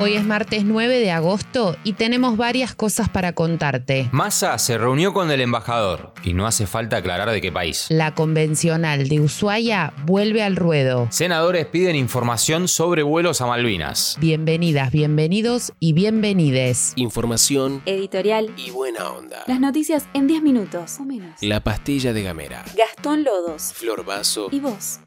Hoy es martes 9 de agosto y tenemos varias cosas para contarte. Massa se reunió con el embajador y no hace falta aclarar de qué país. La convencional de Ushuaia vuelve al ruedo. Senadores piden información sobre vuelos a Malvinas. Bienvenidas, bienvenidos y bienvenides. Información Editorial. y buena onda. Las noticias en 10 minutos o menos. La pastilla de Gamera. Gastón Lodos. Flor Vaso. ¿Y vos?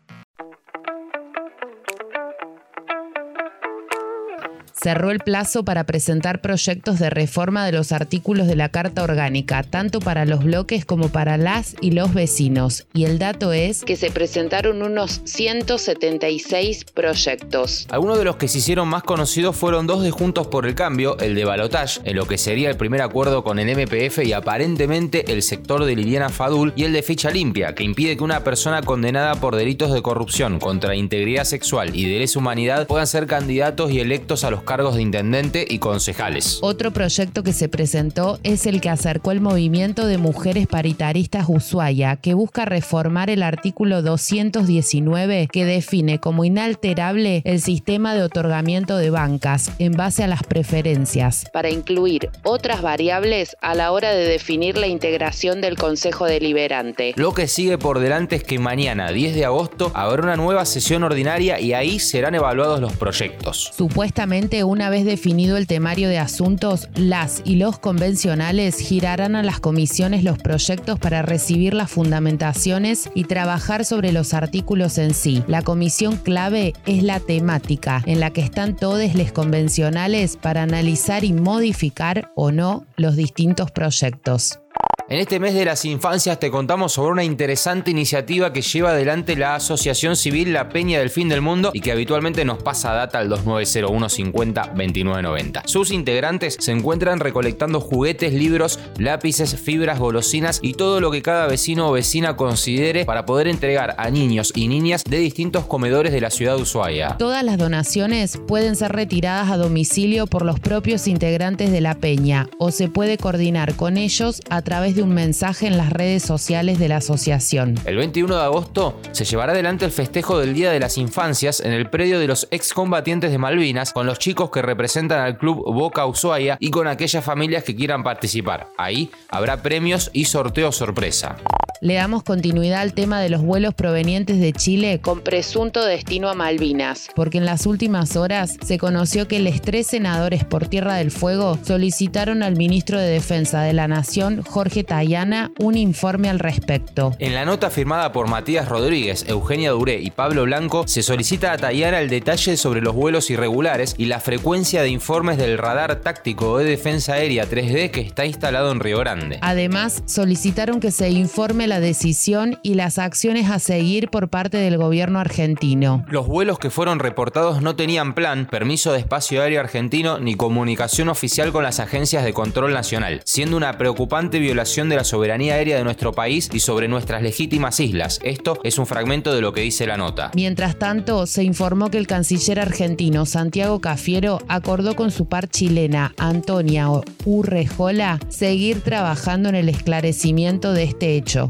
Cerró el plazo para presentar proyectos de reforma de los artículos de la Carta Orgánica, tanto para los bloques como para las y los vecinos. Y el dato es que se presentaron unos 176 proyectos. Algunos de los que se hicieron más conocidos fueron dos de Juntos por el Cambio, el de Balotage, en lo que sería el primer acuerdo con el MPF y aparentemente el sector de Liliana Fadul, y el de Ficha Limpia, que impide que una persona condenada por delitos de corrupción contra integridad sexual y de lesa humanidad puedan ser candidatos y electos a los cargos de intendente y concejales. Otro proyecto que se presentó es el que acercó el movimiento de mujeres paritaristas Ushuaia, que busca reformar el artículo 219 que define como inalterable el sistema de otorgamiento de bancas en base a las preferencias, para incluir otras variables a la hora de definir la integración del Consejo Deliberante. Lo que sigue por delante es que mañana, 10 de agosto, habrá una nueva sesión ordinaria y ahí serán evaluados los proyectos. Supuestamente, una vez definido el temario de asuntos, las y los convencionales girarán a las comisiones los proyectos para recibir las fundamentaciones y trabajar sobre los artículos en sí. La comisión clave es la temática, en la que están todos los convencionales para analizar y modificar o no los distintos proyectos. En este mes de las infancias te contamos sobre una interesante iniciativa que lleva adelante la Asociación Civil La Peña del Fin del Mundo y que habitualmente nos pasa data al 2901 50 2990. Sus integrantes se encuentran recolectando juguetes, libros, lápices, fibras, golosinas y todo lo que cada vecino o vecina considere para poder entregar a niños y niñas de distintos comedores de la ciudad de Ushuaia. Todas las donaciones pueden ser retiradas a domicilio por los propios integrantes de la peña o se puede coordinar con ellos a través de un mensaje en las redes sociales de la asociación. El 21 de agosto se llevará adelante el festejo del Día de las Infancias en el predio de los excombatientes de Malvinas con los chicos que representan al club Boca Ushuaia y con aquellas familias que quieran participar. Ahí habrá premios y sorteo sorpresa. Le damos continuidad al tema de los vuelos provenientes de Chile con presunto destino a Malvinas, porque en las últimas horas se conoció que los tres senadores por Tierra del Fuego solicitaron al ministro de Defensa de la Nación, Jorge Tayana, un informe al respecto. En la nota firmada por Matías Rodríguez, Eugenia Duré y Pablo Blanco, se solicita a Tayana el detalle sobre los vuelos irregulares y la frecuencia de informes del radar táctico de defensa aérea 3D que está instalado en Río Grande. Además, solicitaron que se informe la decisión y las acciones a seguir por parte del gobierno argentino. Los vuelos que fueron reportados no tenían plan, permiso de espacio aéreo argentino ni comunicación oficial con las agencias de control nacional, siendo una preocupante violación de la soberanía aérea de nuestro país y sobre nuestras legítimas islas. Esto es un fragmento de lo que dice la nota. Mientras tanto, se informó que el canciller argentino Santiago Cafiero acordó con su par chilena Antonia Urrejola seguir trabajando en el esclarecimiento de este hecho.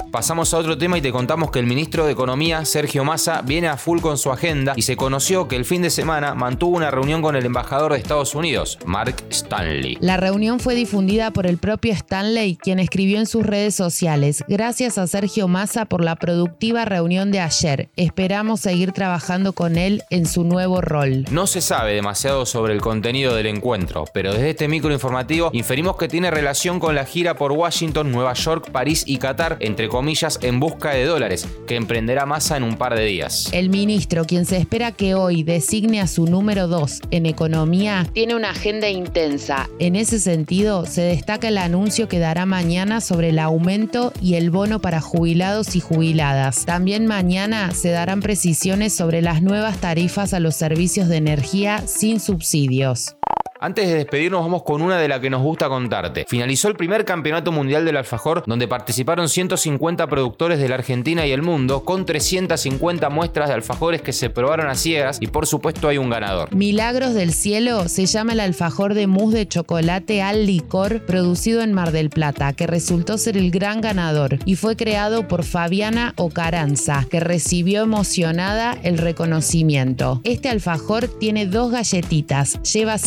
Pasamos a otro tema y te contamos que el ministro de Economía, Sergio Massa, viene a full con su agenda y se conoció que el fin de semana mantuvo una reunión con el embajador de Estados Unidos, Mark Stanley. La reunión fue difundida por el propio Stanley, quien escribió en sus redes sociales, gracias a Sergio Massa por la productiva reunión de ayer. Esperamos seguir trabajando con él en su nuevo rol. No se sabe demasiado sobre el contenido del encuentro, pero desde este micro informativo inferimos que tiene relación con la gira por Washington, Nueva York, París y Qatar, entre comillas, en busca de dólares, que emprenderá Massa en un par de días. El ministro, quien se espera que hoy designe a su número 2 en economía, tiene una agenda intensa. En ese sentido, se destaca el anuncio que dará mañana sobre el aumento y el bono para jubilados y jubiladas. También mañana se darán precisiones sobre las nuevas tarifas a los servicios de energía sin subsidios. Antes de despedirnos vamos con una de la que nos gusta contarte. Finalizó el primer campeonato mundial del alfajor donde participaron 150 productores de la Argentina y el mundo con 350 muestras de alfajores que se probaron a ciegas y por supuesto hay un ganador. Milagros del Cielo se llama el alfajor de mousse de chocolate al licor producido en Mar del Plata, que resultó ser el gran ganador y fue creado por Fabiana Ocaranza, que recibió emocionada el reconocimiento. Este alfajor tiene dos galletitas, lleva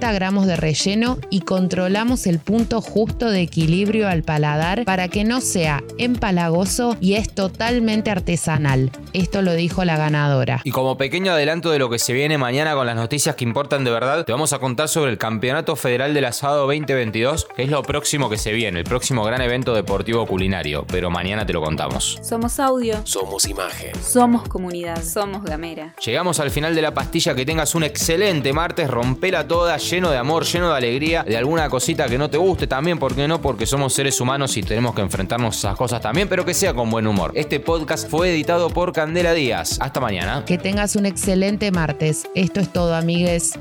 50 gramos de relleno y controlamos el punto justo de equilibrio al paladar para que no sea empalagoso y es totalmente artesanal. Esto lo dijo la ganadora. Y como pequeño adelanto de lo que se viene mañana con las noticias que importan de verdad, te vamos a contar sobre el Campeonato Federal del Asado 2022, que es lo próximo que se viene, el próximo gran evento deportivo culinario, pero mañana te lo contamos. Somos audio. Somos imagen. Somos comunidad. Somos gamera. Llegamos al final de la pastilla, que tengas un excelente martes, rompela toda, lleno de amor, lleno de alegría, de alguna cosita que no te guste también, ¿por qué no? Porque somos seres humanos y tenemos que enfrentarnos a esas cosas también, pero que sea con buen humor. Este podcast fue editado por Candela Díaz. Hasta mañana. Que tengas un excelente martes. Esto es todo, amigues.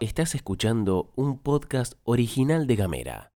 Estás escuchando un podcast original de Gamera.